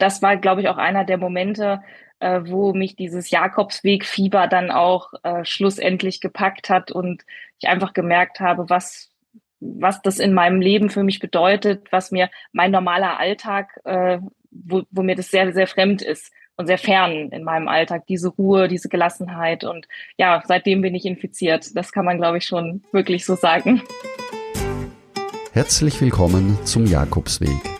das war, glaube ich, auch einer der Momente, äh, wo mich dieses Jakobsweg-Fieber dann auch äh, schlussendlich gepackt hat und ich einfach gemerkt habe, was, was das in meinem Leben für mich bedeutet, was mir mein normaler Alltag, äh, wo, wo mir das sehr, sehr fremd ist und sehr fern in meinem Alltag, diese Ruhe, diese Gelassenheit. Und ja, seitdem bin ich infiziert. Das kann man, glaube ich, schon wirklich so sagen. Herzlich willkommen zum Jakobsweg.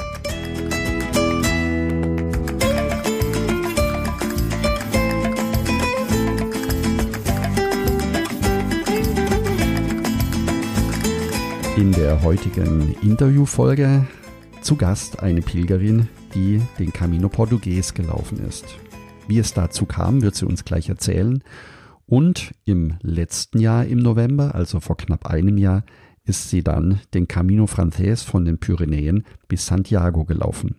In der heutigen Interviewfolge zu Gast eine Pilgerin, die den Camino Portugues gelaufen ist. Wie es dazu kam, wird sie uns gleich erzählen. Und im letzten Jahr im November, also vor knapp einem Jahr, ist sie dann den Camino Frances von den Pyrenäen bis Santiago gelaufen.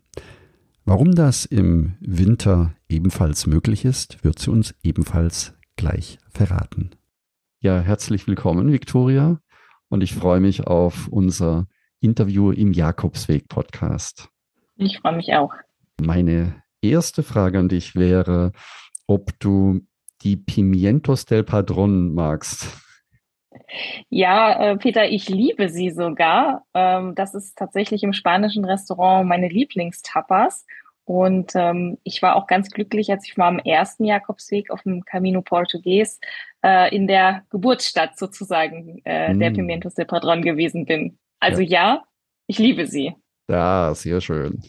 Warum das im Winter ebenfalls möglich ist, wird sie uns ebenfalls gleich verraten. Ja, herzlich willkommen, Victoria. Und ich freue mich auf unser Interview im Jakobsweg Podcast. Ich freue mich auch. Meine erste Frage an dich wäre, ob du die Pimientos del Padron magst. Ja, äh, Peter, ich liebe sie sogar. Ähm, das ist tatsächlich im spanischen Restaurant meine Lieblingstapas. Und ähm, ich war auch ganz glücklich, als ich mal am ersten Jakobsweg auf dem Camino Portugues äh, in der Geburtsstadt sozusagen äh, mm. der Pimientos del Padron gewesen bin. Also ja. ja, ich liebe sie. Ja, sehr schön.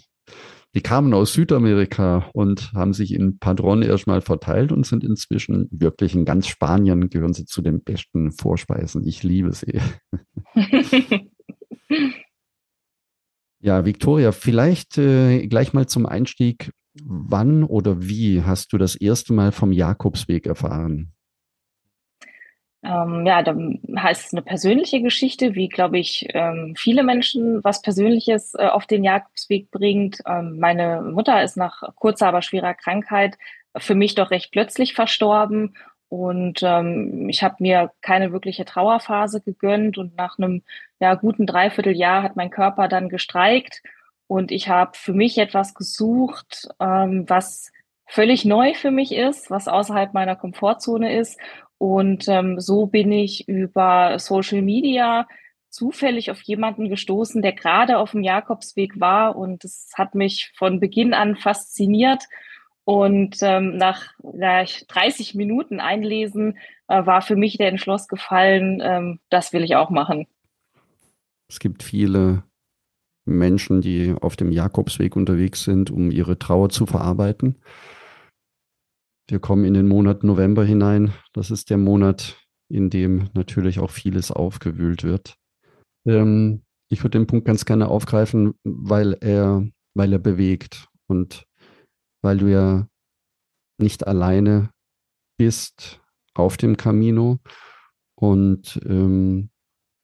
Die kamen aus Südamerika und haben sich in Padron erstmal verteilt und sind inzwischen wirklich in ganz Spanien gehören sie zu den besten Vorspeisen. Ich liebe sie. ja, Victoria, vielleicht äh, gleich mal zum Einstieg. Wann oder wie hast du das erste Mal vom Jakobsweg erfahren? Ähm, ja, dann heißt es eine persönliche Geschichte, wie, glaube ich, ähm, viele Menschen was Persönliches äh, auf den Jakobsweg bringt. Ähm, meine Mutter ist nach kurzer, aber schwerer Krankheit für mich doch recht plötzlich verstorben. Und ähm, ich habe mir keine wirkliche Trauerphase gegönnt. Und nach einem ja, guten Dreivierteljahr hat mein Körper dann gestreikt. Und ich habe für mich etwas gesucht, ähm, was völlig neu für mich ist, was außerhalb meiner Komfortzone ist und ähm, so bin ich über Social Media zufällig auf jemanden gestoßen, der gerade auf dem Jakobsweg war und es hat mich von Beginn an fasziniert. Und ähm, nach gleich 30 Minuten Einlesen äh, war für mich der Entschluss gefallen, ähm, das will ich auch machen. Es gibt viele Menschen, die auf dem Jakobsweg unterwegs sind, um ihre Trauer zu verarbeiten. Wir kommen in den Monat November hinein. Das ist der Monat, in dem natürlich auch vieles aufgewühlt wird. Ähm, ich würde den Punkt ganz gerne aufgreifen, weil er, weil er bewegt und weil du ja nicht alleine bist auf dem Camino und ähm,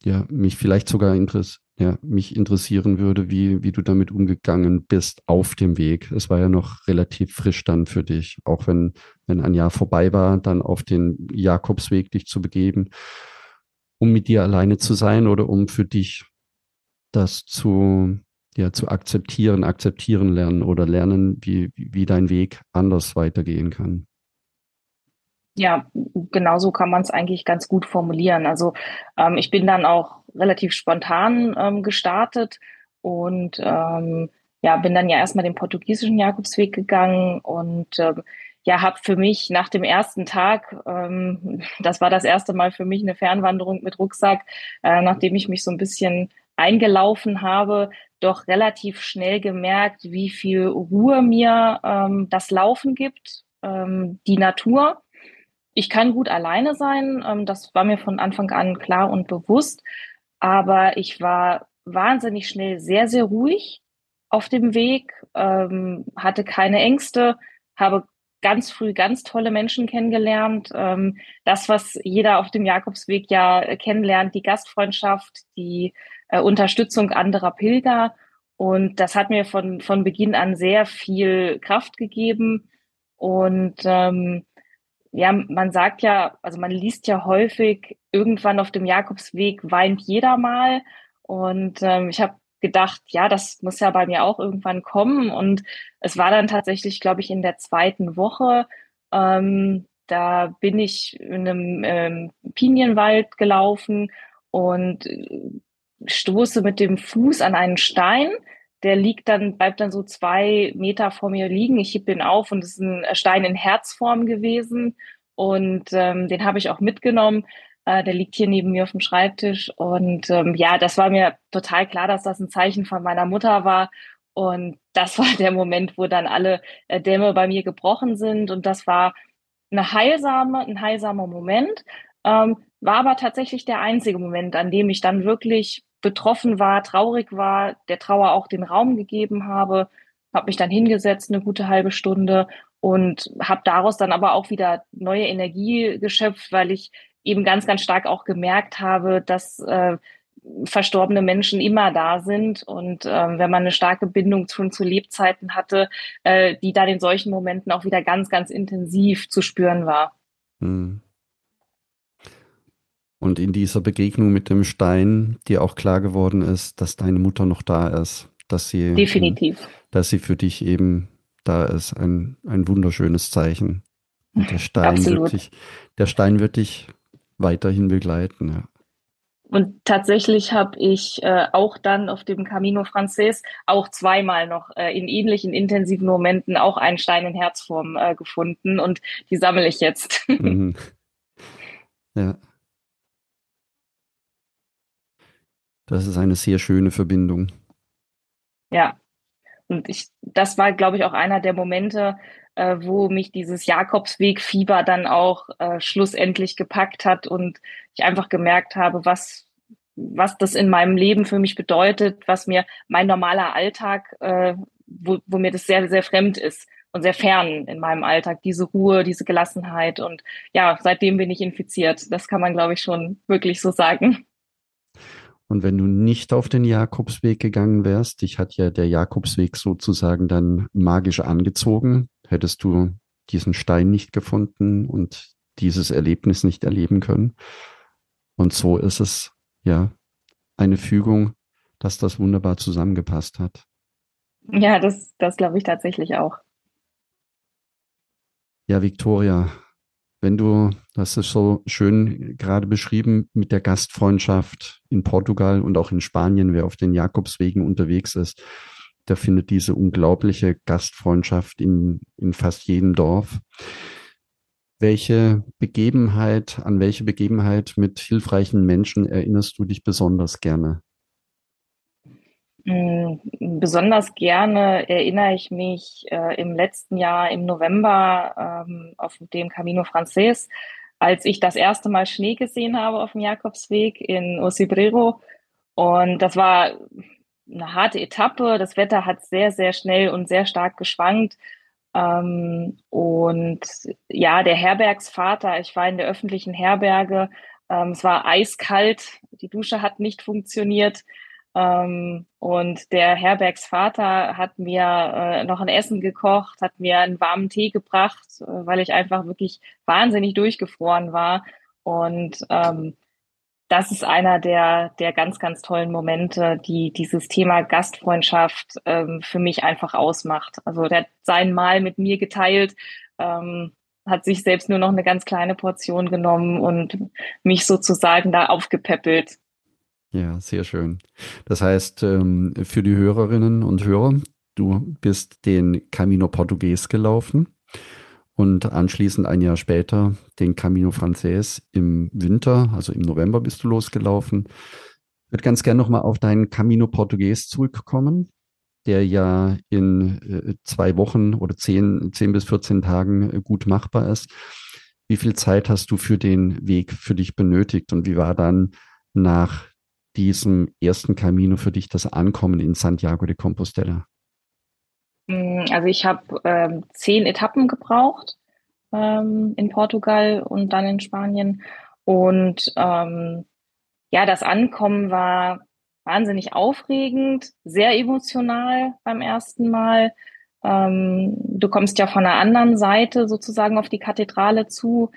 ja, mich vielleicht sogar interess ja, mich interessieren würde, wie, wie du damit umgegangen bist auf dem Weg. Es war ja noch relativ frisch dann für dich, auch wenn, wenn ein Jahr vorbei war, dann auf den Jakobsweg dich zu begeben, um mit dir alleine zu sein oder um für dich das zu, ja, zu akzeptieren, akzeptieren lernen oder lernen, wie, wie dein Weg anders weitergehen kann. Ja, genau so kann man es eigentlich ganz gut formulieren. Also ähm, ich bin dann auch relativ spontan ähm, gestartet und ähm, ja, bin dann ja erstmal den portugiesischen Jakobsweg gegangen und ähm, ja, habe für mich nach dem ersten Tag, ähm, das war das erste Mal für mich eine Fernwanderung mit Rucksack, äh, nachdem ich mich so ein bisschen eingelaufen habe, doch relativ schnell gemerkt, wie viel Ruhe mir ähm, das Laufen gibt, ähm, die Natur ich kann gut alleine sein, ähm, das war mir von Anfang an klar und bewusst, aber ich war wahnsinnig schnell sehr, sehr ruhig auf dem Weg, ähm, hatte keine Ängste, habe ganz früh ganz tolle Menschen kennengelernt. Ähm, das, was jeder auf dem Jakobsweg ja kennenlernt, die Gastfreundschaft, die äh, Unterstützung anderer Pilger. Und das hat mir von, von Beginn an sehr viel Kraft gegeben. Und ähm, ja, man sagt ja, also man liest ja häufig, irgendwann auf dem Jakobsweg weint jeder mal. Und ähm, ich habe gedacht, ja, das muss ja bei mir auch irgendwann kommen. Und es war dann tatsächlich, glaube ich, in der zweiten Woche. Ähm, da bin ich in einem ähm, Pinienwald gelaufen und äh, stoße mit dem Fuß an einen Stein. Der liegt dann, bleibt dann so zwei Meter vor mir liegen. Ich heb den auf und es ist ein Stein in Herzform gewesen. Und ähm, den habe ich auch mitgenommen. Äh, der liegt hier neben mir auf dem Schreibtisch. Und ähm, ja, das war mir total klar, dass das ein Zeichen von meiner Mutter war. Und das war der Moment, wo dann alle äh, Dämme bei mir gebrochen sind. Und das war eine heilsame, ein heilsamer Moment. Ähm, war aber tatsächlich der einzige Moment, an dem ich dann wirklich betroffen war, traurig war, der Trauer auch den Raum gegeben habe, habe mich dann hingesetzt eine gute halbe Stunde und habe daraus dann aber auch wieder neue Energie geschöpft, weil ich eben ganz, ganz stark auch gemerkt habe, dass äh, verstorbene Menschen immer da sind und ähm, wenn man eine starke Bindung schon zu Lebzeiten hatte, äh, die dann in solchen Momenten auch wieder ganz, ganz intensiv zu spüren war. Hm. Und in dieser Begegnung mit dem Stein, dir auch klar geworden ist, dass deine Mutter noch da ist, dass sie definitiv, dass sie für dich eben da ist, ein, ein wunderschönes Zeichen. Und der Stein wird dich, der Stein wird dich weiterhin begleiten. Ja. Und tatsächlich habe ich äh, auch dann auf dem Camino Frances auch zweimal noch äh, in ähnlichen intensiven Momenten auch einen Stein in Herzform äh, gefunden und die sammle ich jetzt. Mhm. Ja. Das ist eine sehr schöne Verbindung. Ja. Und ich, das war, glaube ich, auch einer der Momente, äh, wo mich dieses Jakobsweg-Fieber dann auch äh, schlussendlich gepackt hat und ich einfach gemerkt habe, was, was das in meinem Leben für mich bedeutet, was mir mein normaler Alltag, äh, wo, wo mir das sehr, sehr fremd ist und sehr fern in meinem Alltag, diese Ruhe, diese Gelassenheit. Und ja, seitdem bin ich infiziert. Das kann man, glaube ich, schon wirklich so sagen. Und wenn du nicht auf den Jakobsweg gegangen wärst, dich hat ja der Jakobsweg sozusagen dann magisch angezogen, hättest du diesen Stein nicht gefunden und dieses Erlebnis nicht erleben können. Und so ist es ja eine Fügung, dass das wunderbar zusammengepasst hat. Ja, das, das glaube ich tatsächlich auch. Ja, Victoria, wenn du, das ist so schön gerade beschrieben, mit der Gastfreundschaft in Portugal und auch in Spanien, wer auf den Jakobswegen unterwegs ist, der findet diese unglaubliche Gastfreundschaft in, in fast jedem Dorf. Welche Begebenheit, an welche Begebenheit mit hilfreichen Menschen erinnerst du dich besonders gerne? Mm, besonders gerne erinnere ich mich äh, im letzten Jahr im November ähm, auf dem Camino Frances, als ich das erste Mal Schnee gesehen habe auf dem Jakobsweg in Osibrero. Und das war eine harte Etappe. Das Wetter hat sehr, sehr schnell und sehr stark geschwankt. Ähm, und ja, der Herbergsvater, ich war in der öffentlichen Herberge. Ähm, es war eiskalt. Die Dusche hat nicht funktioniert. Ähm, und der Herbergsvater hat mir äh, noch ein Essen gekocht, hat mir einen warmen Tee gebracht, äh, weil ich einfach wirklich wahnsinnig durchgefroren war. Und ähm, das ist einer der, der ganz, ganz tollen Momente, die dieses Thema Gastfreundschaft ähm, für mich einfach ausmacht. Also der hat sein Mal mit mir geteilt, ähm, hat sich selbst nur noch eine ganz kleine Portion genommen und mich sozusagen da aufgepäppelt. Ja, sehr schön. Das heißt, ähm, für die Hörerinnen und Hörer, du bist den Camino Portugues gelaufen und anschließend ein Jahr später den Camino Frances im Winter, also im November bist du losgelaufen. Ich würde ganz gerne nochmal auf deinen Camino Portugues zurückkommen, der ja in äh, zwei Wochen oder zehn, zehn bis 14 Tagen äh, gut machbar ist. Wie viel Zeit hast du für den Weg für dich benötigt und wie war dann nach diesem ersten Camino für dich das Ankommen in Santiago de Compostela? Mm, also ich habe ähm, zehn Etappen gebraucht ähm, in Portugal und dann in Spanien. Und ähm, ja, das Ankommen war wahnsinnig aufregend, sehr emotional beim ersten Mal. Ähm, du kommst ja von der anderen Seite sozusagen auf die Kathedrale zu.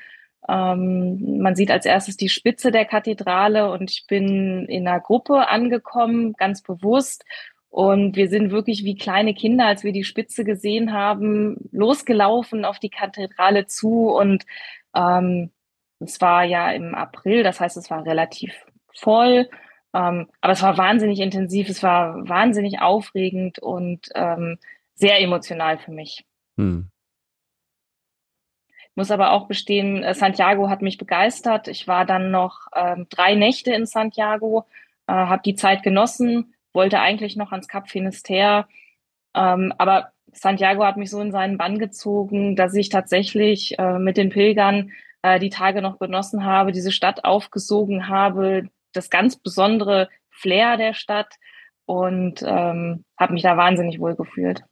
Ähm, man sieht als erstes die Spitze der Kathedrale und ich bin in einer Gruppe angekommen, ganz bewusst. Und wir sind wirklich wie kleine Kinder, als wir die Spitze gesehen haben, losgelaufen auf die Kathedrale zu. Und ähm, es war ja im April, das heißt, es war relativ voll. Ähm, aber es war wahnsinnig intensiv, es war wahnsinnig aufregend und ähm, sehr emotional für mich. Hm. Muss aber auch bestehen, äh, Santiago hat mich begeistert. Ich war dann noch ähm, drei Nächte in Santiago, äh, habe die Zeit genossen, wollte eigentlich noch ans Cap Finisterre, ähm, aber Santiago hat mich so in seinen Bann gezogen, dass ich tatsächlich äh, mit den Pilgern äh, die Tage noch genossen habe, diese Stadt aufgesogen habe, das ganz besondere Flair der Stadt und ähm, habe mich da wahnsinnig wohl gefühlt.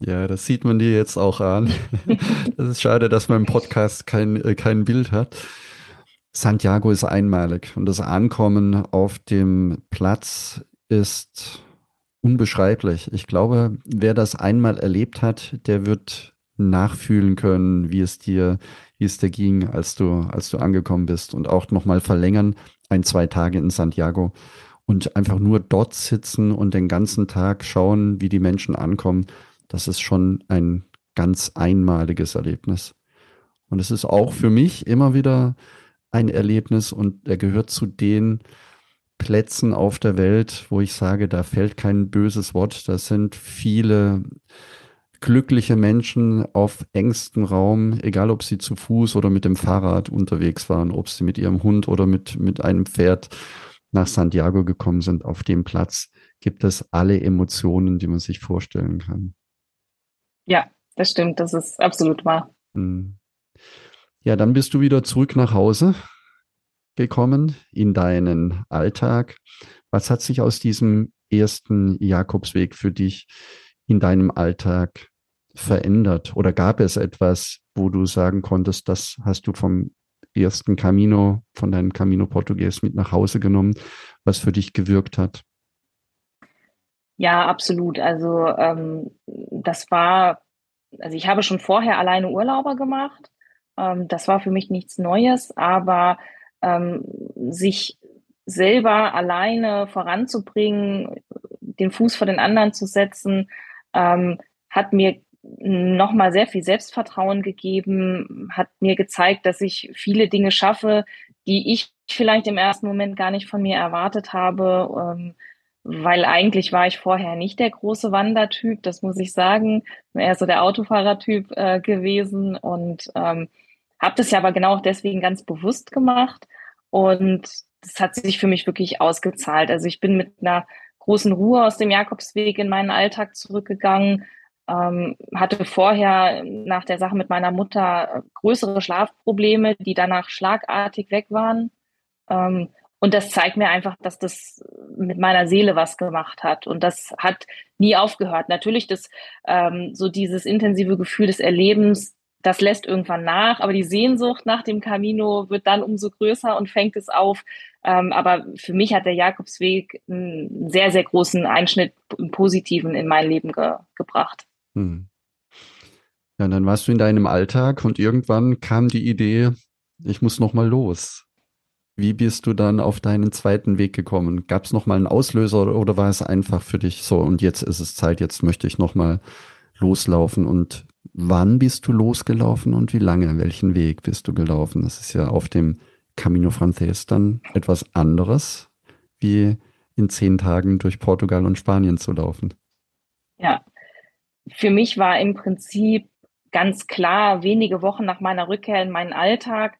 Ja, das sieht man dir jetzt auch an. das ist schade, dass im Podcast kein, äh, kein Bild hat. Santiago ist einmalig und das Ankommen auf dem Platz ist unbeschreiblich. Ich glaube, wer das einmal erlebt hat, der wird nachfühlen können, wie es dir, wie es dir ging, als du, als du angekommen bist und auch nochmal verlängern, ein, zwei Tage in Santiago und einfach nur dort sitzen und den ganzen Tag schauen, wie die Menschen ankommen, das ist schon ein ganz einmaliges Erlebnis. Und es ist auch für mich immer wieder ein Erlebnis und er gehört zu den Plätzen auf der Welt, wo ich sage, da fällt kein böses Wort. Da sind viele glückliche Menschen auf engstem Raum, egal ob sie zu Fuß oder mit dem Fahrrad unterwegs waren, ob sie mit ihrem Hund oder mit, mit einem Pferd nach Santiago gekommen sind. Auf dem Platz gibt es alle Emotionen, die man sich vorstellen kann. Ja, das stimmt. Das ist absolut wahr. Hm. Ja, dann bist du wieder zurück nach Hause gekommen in deinen Alltag. Was hat sich aus diesem ersten Jakobsweg für dich in deinem Alltag verändert? Oder gab es etwas, wo du sagen konntest, das hast du vom ersten Camino, von deinem Camino Portugues mit nach Hause genommen, was für dich gewirkt hat? Ja, absolut. Also ähm, das war, also ich habe schon vorher alleine Urlauber gemacht. Ähm, das war für mich nichts Neues, aber ähm, sich selber alleine voranzubringen, den Fuß vor den anderen zu setzen, ähm, hat mir nochmal sehr viel Selbstvertrauen gegeben, hat mir gezeigt, dass ich viele Dinge schaffe, die ich vielleicht im ersten Moment gar nicht von mir erwartet habe, ähm, weil eigentlich war ich vorher nicht der große Wandertyp, das muss ich sagen, eher so der Autofahrertyp äh, gewesen und ähm, habe das ja aber genau auch deswegen ganz bewusst gemacht und das hat sich für mich wirklich ausgezahlt. Also ich bin mit einer großen Ruhe aus dem Jakobsweg in meinen Alltag zurückgegangen, ähm, hatte vorher nach der Sache mit meiner Mutter größere Schlafprobleme, die danach schlagartig weg waren. Ähm, und das zeigt mir einfach, dass das mit meiner Seele was gemacht hat. Und das hat nie aufgehört. Natürlich das, ähm, so dieses intensive Gefühl des Erlebens, das lässt irgendwann nach, aber die Sehnsucht nach dem Camino wird dann umso größer und fängt es auf. Ähm, aber für mich hat der Jakobsweg einen sehr, sehr großen Einschnitt im Positiven in mein Leben ge gebracht. Hm. Ja, dann warst du in deinem Alltag und irgendwann kam die Idee, ich muss noch mal los. Wie bist du dann auf deinen zweiten Weg gekommen? Gab es noch mal einen Auslöser oder, war es einfach für dich so und jetzt ist es Zeit, jetzt möchte ich noch mal loslaufen und Wann bist du losgelaufen und wie lange? Welchen Weg bist du gelaufen? Das ist ja auf dem Camino Frances dann etwas anderes, wie in zehn Tagen durch Portugal und Spanien zu laufen. Ja, für mich war im Prinzip ganz klar, wenige Wochen nach meiner Rückkehr in meinen Alltag,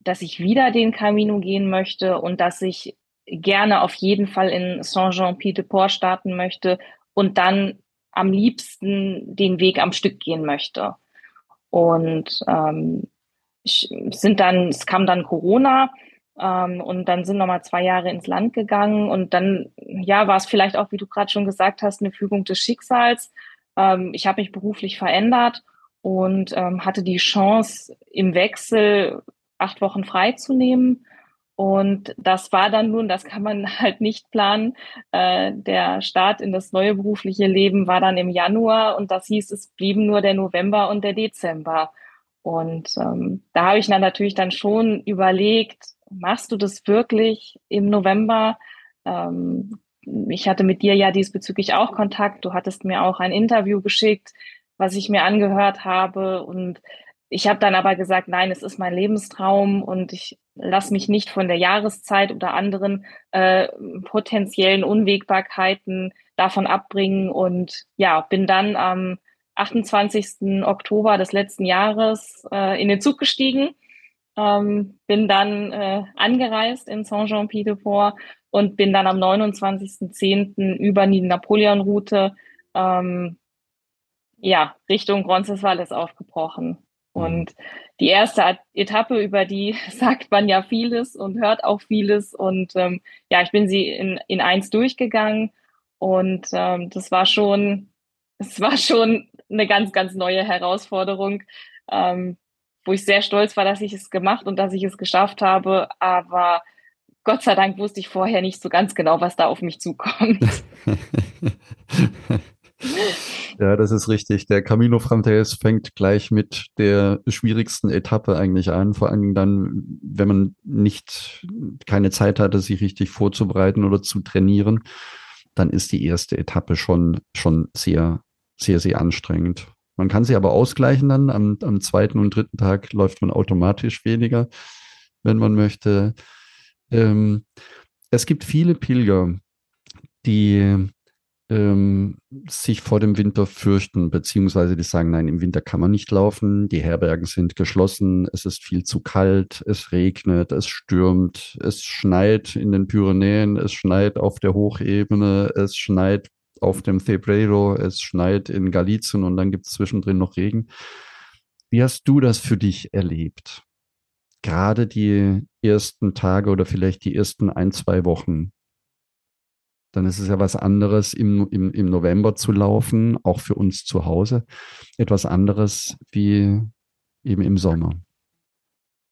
dass ich wieder den Camino gehen möchte und dass ich gerne auf jeden Fall in Saint-Jean-Pied-de-Port starten möchte und dann am liebsten den Weg am Stück gehen möchte. Und ähm, sind dann, es kam dann Corona ähm, und dann sind nochmal zwei Jahre ins Land gegangen und dann, ja, war es vielleicht auch, wie du gerade schon gesagt hast, eine Fügung des Schicksals. Ähm, ich habe mich beruflich verändert und ähm, hatte die Chance, im Wechsel acht Wochen freizunehmen Und das war dann nun, das kann man halt nicht planen. Äh, der Start in das neue berufliche Leben war dann im Januar und das hieß, es blieben nur der November und der Dezember. Und ähm, da habe ich dann natürlich dann schon überlegt, machst du das wirklich im November? Ähm, ich hatte mit dir ja diesbezüglich auch Kontakt. Du hattest mir auch ein Interview geschickt, was ich mir angehört habe. Und ich habe dann aber gesagt, nein, es ist mein Lebenstraum und ich lasse mich nicht von der Jahreszeit oder anderen äh, potenziellen Unwägbarkeiten davon abbringen. Und ja, bin dann am 28. Oktober des letzten Jahres äh, in den Zug gestiegen, ähm, bin dann äh, angereist in Saint-Jean-Pied-de-Port und bin dann am 29.10. über die Napoleon-Route ähm, ja, Richtung Roncesvalles aufgebrochen. Mhm. Und die erste Etappe, über die sagt man ja vieles und hört auch vieles. Und ähm, ja, ich bin sie in, in eins durchgegangen. Und ähm, das war schon, es war schon eine ganz, ganz neue Herausforderung, ähm, wo ich sehr stolz war, dass ich es gemacht und dass ich es geschafft habe. Aber Gott sei Dank wusste ich vorher nicht so ganz genau, was da auf mich zukommt. ja, das ist richtig. Der Camino Frances fängt gleich mit der schwierigsten Etappe eigentlich an. Vor allem dann, wenn man nicht keine Zeit hatte, sich richtig vorzubereiten oder zu trainieren, dann ist die erste Etappe schon, schon sehr sehr, sehr anstrengend. Man kann sie aber ausgleichen dann. Am, am zweiten und dritten Tag läuft man automatisch weniger, wenn man möchte. Ähm, es gibt viele Pilger, die ähm, sich vor dem Winter fürchten, beziehungsweise die sagen, nein, im Winter kann man nicht laufen, die Herbergen sind geschlossen, es ist viel zu kalt, es regnet, es stürmt, es schneit in den Pyrenäen, es schneit auf der Hochebene, es schneit auf dem Cebreiro, es schneit in Galizien und dann gibt es zwischendrin noch Regen. Wie hast du das für dich erlebt? Gerade die ersten Tage oder vielleicht die ersten ein, zwei Wochen. Dann ist es ja was anderes, im, im, im November zu laufen, auch für uns zu Hause. Etwas anderes wie eben im Sommer.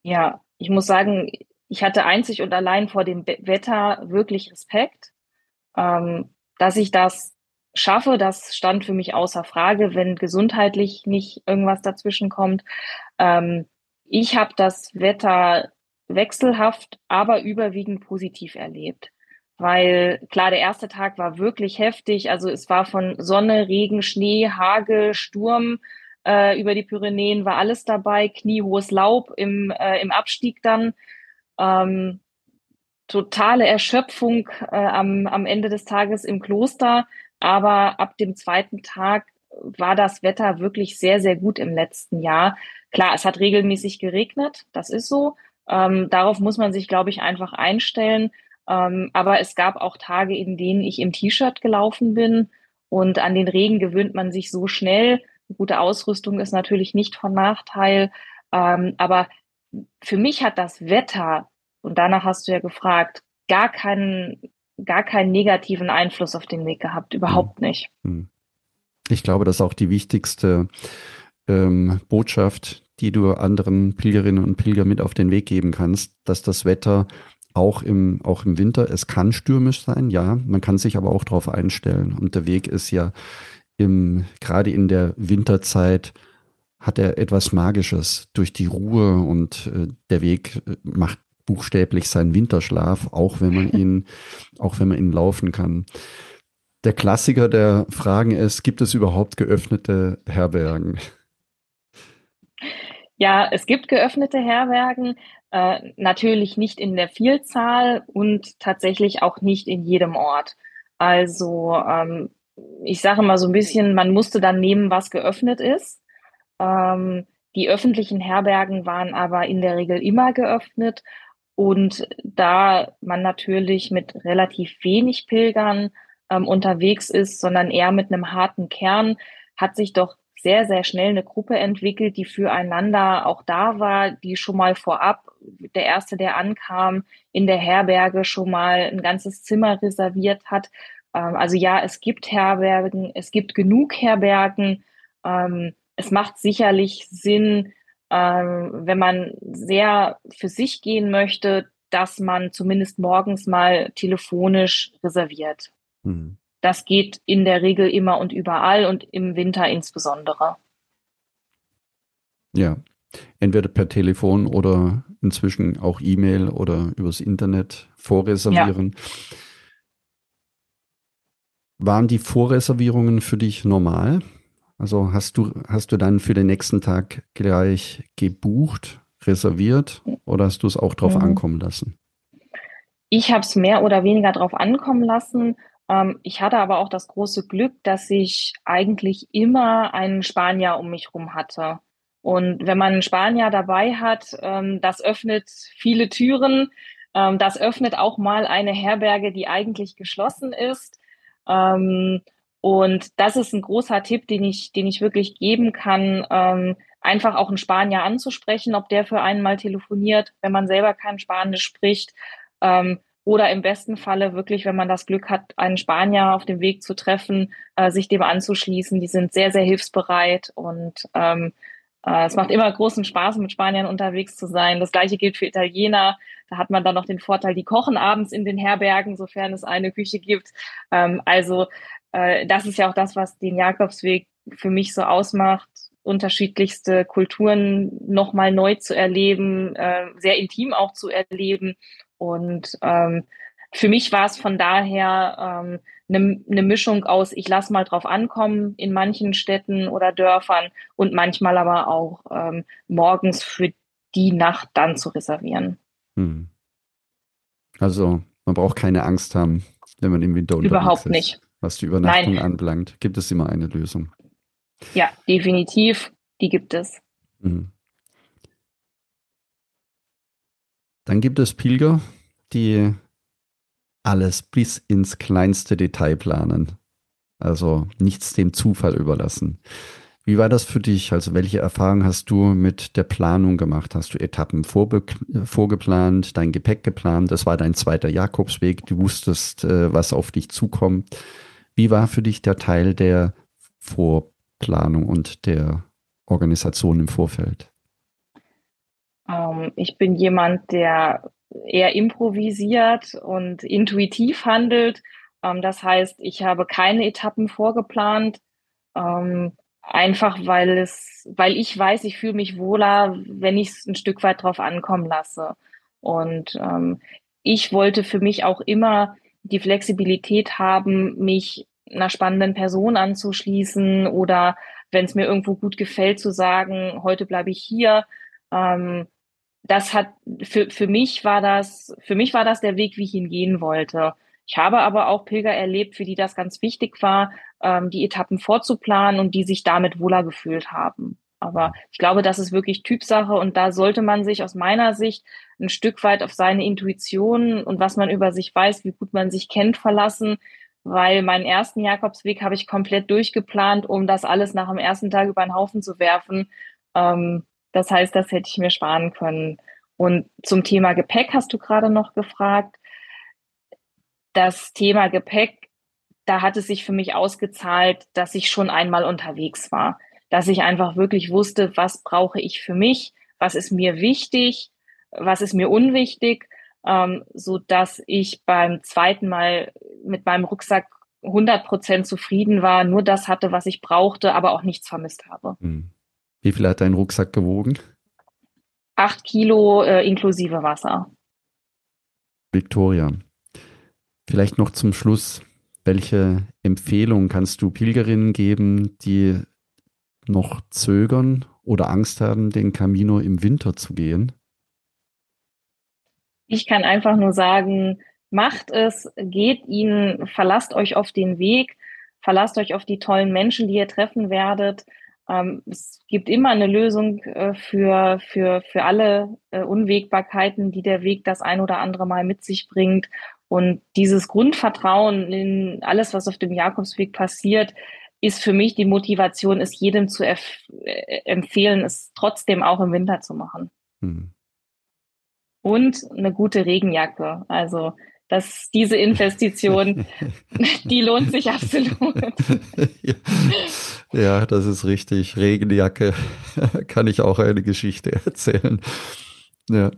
Ja, ich muss sagen, ich hatte einzig und allein vor dem Wetter wirklich Respekt, ähm, dass ich das schaffe. Das stand für mich außer Frage, wenn gesundheitlich nicht irgendwas dazwischen kommt. Ähm, ich habe das Wetter wechselhaft, aber überwiegend positiv erlebt. Weil klar, der erste Tag war wirklich heftig. Also es war von Sonne, Regen, Schnee, Hagel, Sturm äh, über die Pyrenäen war alles dabei, kniehohes Laub im, äh, im Abstieg dann. Ähm, totale Erschöpfung äh, am, am Ende des Tages im Kloster. Aber ab dem zweiten Tag war das Wetter wirklich sehr, sehr gut im letzten Jahr. Klar, es hat regelmäßig geregnet, das ist so. Ähm, darauf muss man sich, glaube ich, einfach einstellen. Ähm, aber es gab auch Tage, in denen ich im T-Shirt gelaufen bin. Und an den Regen gewöhnt man sich so schnell. gute Ausrüstung ist natürlich nicht von Nachteil. Ähm, aber für mich hat das Wetter, und danach hast du ja gefragt, gar keinen gar keinen negativen Einfluss auf den Weg gehabt, überhaupt hm. nicht. Hm. Ich glaube, das ist auch die wichtigste ähm, Botschaft, die du anderen Pilgerinnen und Pilgern mit auf den Weg geben kannst, dass das Wetter auch im, auch im Winter, es kann stürmisch sein, ja, man kann sich aber auch darauf einstellen. Und der Weg ist ja im, gerade in der Winterzeit hat er etwas Magisches durch die Ruhe und äh, der Weg äh, macht buchstäblich seinen Winterschlaf, auch wenn man ihn, auch wenn man ihn laufen kann. Der Klassiker der Fragen ist, gibt es überhaupt geöffnete Herbergen? Ja, es gibt geöffnete Herbergen, äh, natürlich nicht in der Vielzahl und tatsächlich auch nicht in jedem Ort. Also ähm, ich sage mal so ein bisschen, man musste dann nehmen, was geöffnet ist. Ähm, die öffentlichen Herbergen waren aber in der Regel immer geöffnet und da man natürlich mit relativ wenig Pilgern ähm, unterwegs ist, sondern eher mit einem harten Kern, hat sich doch sehr, sehr schnell eine Gruppe entwickelt, die füreinander auch da war, die schon mal vorab, der erste, der ankam, in der Herberge schon mal ein ganzes Zimmer reserviert hat. Ähm, also ja, es gibt Herbergen, es gibt genug Herbergen. Ähm, es macht sicherlich Sinn, ähm, wenn man sehr für sich gehen möchte, dass man zumindest morgens mal telefonisch reserviert. Mhm. Das geht in der Regel immer und überall und im Winter insbesondere. Ja, entweder per Telefon oder inzwischen auch E-Mail oder übers Internet vorreservieren. Ja. Waren die Vorreservierungen für dich normal? Also hast du, hast du dann für den nächsten Tag gleich gebucht, reserviert oder hast du es auch drauf mhm. ankommen lassen? Ich habe es mehr oder weniger drauf ankommen lassen. Ähm, ich hatte aber auch das große Glück, dass ich eigentlich immer einen Spanier um mich rum hatte. Und wenn man einen Spanier dabei hat, ähm, das öffnet viele Türen. Ähm, das öffnet auch mal eine Herberge, die eigentlich geschlossen ist. Und das ist ein großer Tipp, den ich, den ich wirklich geben kann, einfach auch einen Spanier anzusprechen, ob der für einen mal telefoniert, wenn man selber kein Spanisch spricht. Ähm, oder im besten Falle wirklich, wenn man das Glück hat, einen Spanier auf dem Weg zu treffen, äh, sich dem anzuschließen. Die sind sehr, sehr hilfsbereit und ähm, äh, es macht immer großen Spaß, mit Spaniern unterwegs zu sein. Das gleiche gilt für Italiener. Da hat man dann noch den Vorteil, die kochen abends in den Herbergen, sofern es eine Küche gibt. Ähm, also äh, das ist ja auch das, was den Jakobsweg für mich so ausmacht, unterschiedlichste Kulturen nochmal neu zu erleben, äh, sehr intim auch zu erleben. Und ähm, für mich war es von daher ähm, eine, eine Mischung aus, ich lasse mal drauf ankommen in manchen Städten oder Dörfern und manchmal aber auch ähm, morgens für die Nacht dann zu reservieren. Hm. Also man braucht keine Angst haben, wenn man im Winter unterwegs Überhaupt ist. nicht. Was die Übernachtung Nein. anbelangt, gibt es immer eine Lösung. Ja, definitiv. Die gibt es. Mhm. Dann gibt es Pilger, die alles bis ins kleinste Detail planen. Also nichts dem Zufall überlassen. Wie war das für dich? Also welche Erfahrungen hast du mit der Planung gemacht? Hast du Etappen vorgeplant, dein Gepäck geplant? Das war dein zweiter Jakobsweg. Du wusstest, äh, was auf dich zukommt. Wie war für dich der Teil der Vorplanung und der Organisation im Vorfeld? Ähm, ich bin jemand, der eher improvisiert und intuitiv handelt. Ähm, das heißt, ich habe keine Etappen vorgeplant, ähm, einfach weil es, weil ich weiß, ich fühle mich wohler, wenn ich es ein Stück weit drauf ankommen lasse. Und ähm, ich wollte für mich auch immer die Flexibilität haben, mich einer spannenden Person anzuschließen oder wenn es mir irgendwo gut gefällt, zu sagen, heute bleibe ich hier. Ähm, das hat für, für mich war das, für mich war das der Weg, wie ich ihn gehen wollte. Ich habe aber auch Pilger erlebt, für die das ganz wichtig war, ähm, die Etappen vorzuplanen und die sich damit wohler gefühlt haben. Aber ich glaube, das ist wirklich Typsache und da sollte man sich aus meiner Sicht ein Stück weit auf seine Intuition und was man über sich weiß, wie gut man sich kennt, verlassen, weil meinen ersten Jakobsweg habe ich komplett durchgeplant, um das alles nach dem ersten Tag über den Haufen zu werfen. Ähm, das heißt, das hätte ich mir sparen können. Und zum Thema Gepäck hast du gerade noch gefragt. Das Thema Gepäck, da hat es sich für mich ausgezahlt, dass ich schon einmal unterwegs war. Dass ich einfach wirklich wusste, was brauche ich für mich, was ist mir wichtig, was ist mir unwichtig, ähm, so dass ich beim zweiten Mal mit meinem Rucksack 100 Prozent zufrieden war, nur das hatte, was ich brauchte, aber auch nichts vermisst habe. Hm. Wie viel hat dein Rucksack gewogen? Acht Kilo äh, inklusive Wasser. Victoria, vielleicht noch zum Schluss. Welche Empfehlung kannst du Pilgerinnen geben, die noch zögern oder Angst haben, den Camino im Winter zu gehen? Ich kann einfach nur sagen, macht es, geht ihn, verlasst euch auf den Weg, verlasst euch auf die tollen Menschen, die ihr treffen werdet. Ähm, es gibt immer eine Lösung äh, für, für, für alle äh, Unwägbarkeiten, die der Weg das ein oder andere Mal mit sich bringt. Und dieses Grundvertrauen in alles, was auf dem Jakobsweg passiert, ist für mich die Motivation, es jedem zu äh, empfehlen, es trotzdem auch im Winter zu machen. Hm. Und eine gute Regenjacke. Also dass diese Investition, die lohnt sich absolut. Ja. das ist richtig. Regenjacke kann ich auch eine Geschichte erzählen. Ja.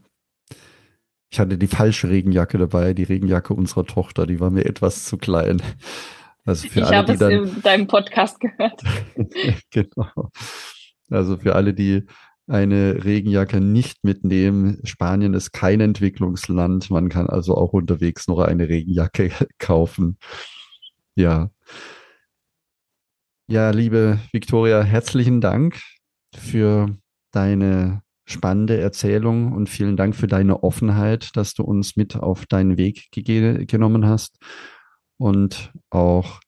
Ich hatte die falsche Regenjacke dabei, die Regenjacke unserer Tochter, die war mir etwas zu klein. Also für ich alle, habe es dann, in deinem Podcast gehört. genau. Also für alle, die eine Regenjacke nicht mitnehmen, Spanien ist kein Entwicklungsland. Man kann also auch unterwegs noch eine Regenjacke kaufen. Ja. Ja, liebe Viktoria, herzlichen Dank für deine spannende Erzählung und vielen Dank für deine Offenheit, dass du uns mit auf deinen Weg genommen hast und auch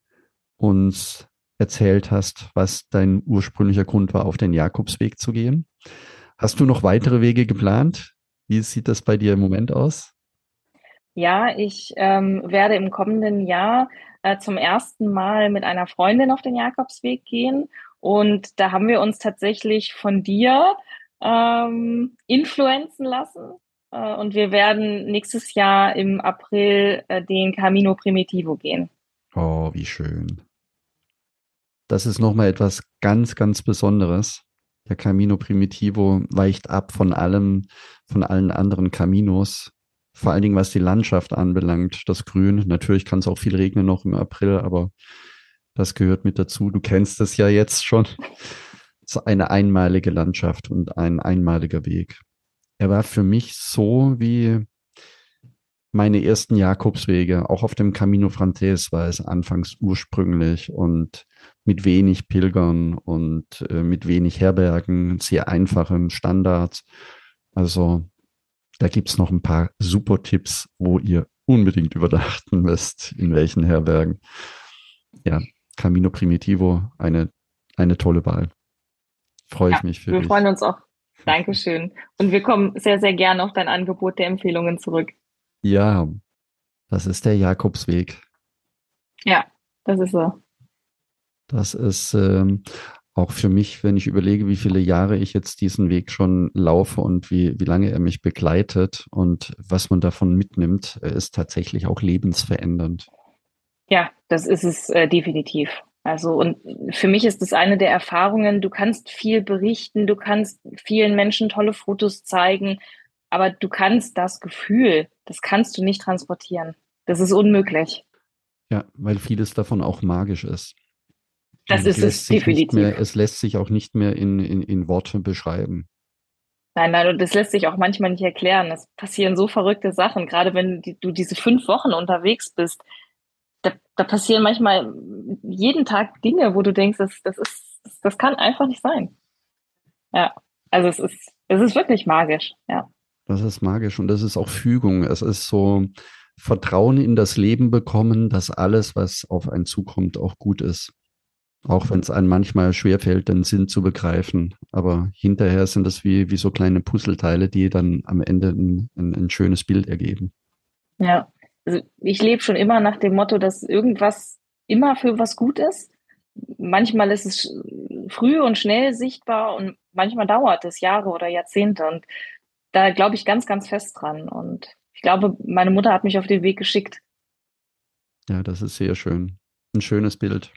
uns erzählt hast, was dein ursprünglicher Grund war, auf den Jakobsweg zu gehen. Hast du noch weitere Wege geplant? Wie sieht das bei dir im Moment aus? Ja, ich ähm, werde im kommenden Jahr äh, zum ersten Mal mit einer Freundin auf den Jakobsweg gehen. Und da haben wir uns tatsächlich von dir ähm, influenzen lassen. Äh, und wir werden nächstes Jahr im April äh, den Camino Primitivo gehen. Oh, wie schön. Das ist nochmal etwas ganz, ganz Besonderes. Der Camino Primitivo weicht ab von allem, von allen anderen Caminos. Vor allen Dingen, was die Landschaft anbelangt, das Grün. Natürlich kann es auch viel regnen noch im April, aber das gehört mit dazu. Du kennst es ja jetzt schon so eine einmalige Landschaft und ein einmaliger Weg. Er war für mich so wie meine ersten Jakobswege, auch auf dem Camino Frances war es anfangs ursprünglich und mit wenig Pilgern und äh, mit wenig Herbergen, sehr einfachen Standards. Also da gibt's noch ein paar super Tipps, wo ihr unbedingt überdachten müsst, in welchen Herbergen. Ja, Camino Primitivo, eine, eine tolle Wahl freue ich ja, mich für wir dich. Wir freuen uns auch. Dankeschön. Und wir kommen sehr, sehr gerne auf dein Angebot der Empfehlungen zurück. Ja, das ist der Jakobsweg. Ja, das ist so. Das ist ähm, auch für mich, wenn ich überlege, wie viele Jahre ich jetzt diesen Weg schon laufe und wie, wie lange er mich begleitet und was man davon mitnimmt, ist tatsächlich auch lebensverändernd. Ja, das ist es äh, definitiv. Also, und für mich ist das eine der Erfahrungen, du kannst viel berichten, du kannst vielen Menschen tolle Fotos zeigen, aber du kannst das Gefühl, das kannst du nicht transportieren. Das ist unmöglich. Ja, weil vieles davon auch magisch ist. Das ist es definitiv. Mehr, es lässt sich auch nicht mehr in, in, in Worte beschreiben. Nein, nein, und das lässt sich auch manchmal nicht erklären. Es passieren so verrückte Sachen, gerade wenn du diese fünf Wochen unterwegs bist da, da passieren manchmal jeden Tag Dinge, wo du denkst, das, das ist, das, das kann einfach nicht sein. Ja, also es ist, es ist wirklich magisch, ja. Das ist magisch und das ist auch Fügung. Es ist so Vertrauen in das Leben bekommen, dass alles, was auf einen zukommt, auch gut ist. Auch wenn es einem manchmal schwerfällt, den Sinn zu begreifen. Aber hinterher sind das wie, wie so kleine Puzzleteile, die dann am Ende ein, ein, ein schönes Bild ergeben. Ja, also ich lebe schon immer nach dem Motto, dass irgendwas immer für was gut ist. Manchmal ist es früh und schnell sichtbar und manchmal dauert es Jahre oder Jahrzehnte. Und da glaube ich ganz, ganz fest dran. Und ich glaube, meine Mutter hat mich auf den Weg geschickt. Ja, das ist sehr schön. Ein schönes Bild.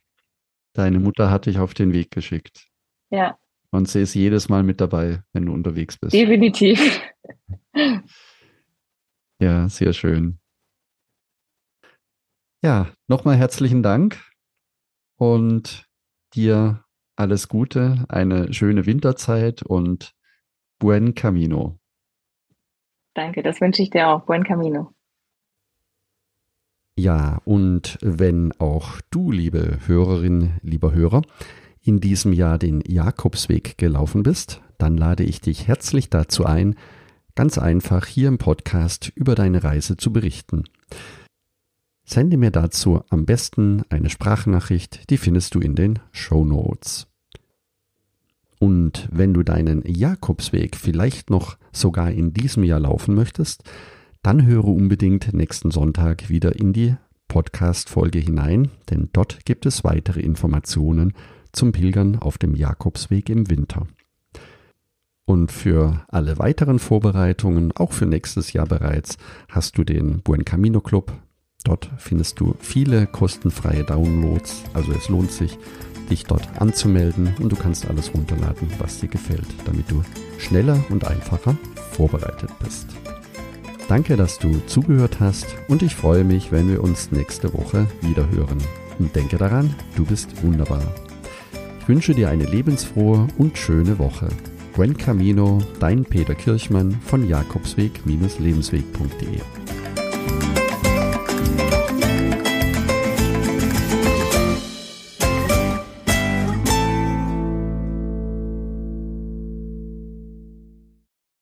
Deine Mutter hat dich auf den Weg geschickt. Ja. Und sie ist jedes Mal mit dabei, wenn du unterwegs bist. Definitiv. Ja, sehr schön. Ja, nochmal herzlichen Dank und dir alles Gute, eine schöne Winterzeit und buen camino. Danke, das wünsche ich dir auch. Buen camino. Ja, und wenn auch du, liebe Hörerin, lieber Hörer, in diesem Jahr den Jakobsweg gelaufen bist, dann lade ich dich herzlich dazu ein, ganz einfach hier im Podcast über deine Reise zu berichten. Sende mir dazu am besten eine Sprachnachricht, die findest du in den Show Notes. Und wenn du deinen Jakobsweg vielleicht noch sogar in diesem Jahr laufen möchtest, dann höre unbedingt nächsten Sonntag wieder in die Podcast-Folge hinein, denn dort gibt es weitere Informationen zum Pilgern auf dem Jakobsweg im Winter. Und für alle weiteren Vorbereitungen, auch für nächstes Jahr bereits, hast du den Buen Camino Club Dort findest du viele kostenfreie Downloads, also es lohnt sich, dich dort anzumelden und du kannst alles runterladen, was dir gefällt, damit du schneller und einfacher vorbereitet bist. Danke, dass du zugehört hast und ich freue mich, wenn wir uns nächste Woche wieder hören. Und denke daran, du bist wunderbar. Ich wünsche dir eine lebensfrohe und schöne Woche. Buen Camino, dein Peter Kirchmann von Jakobsweg-lebensweg.de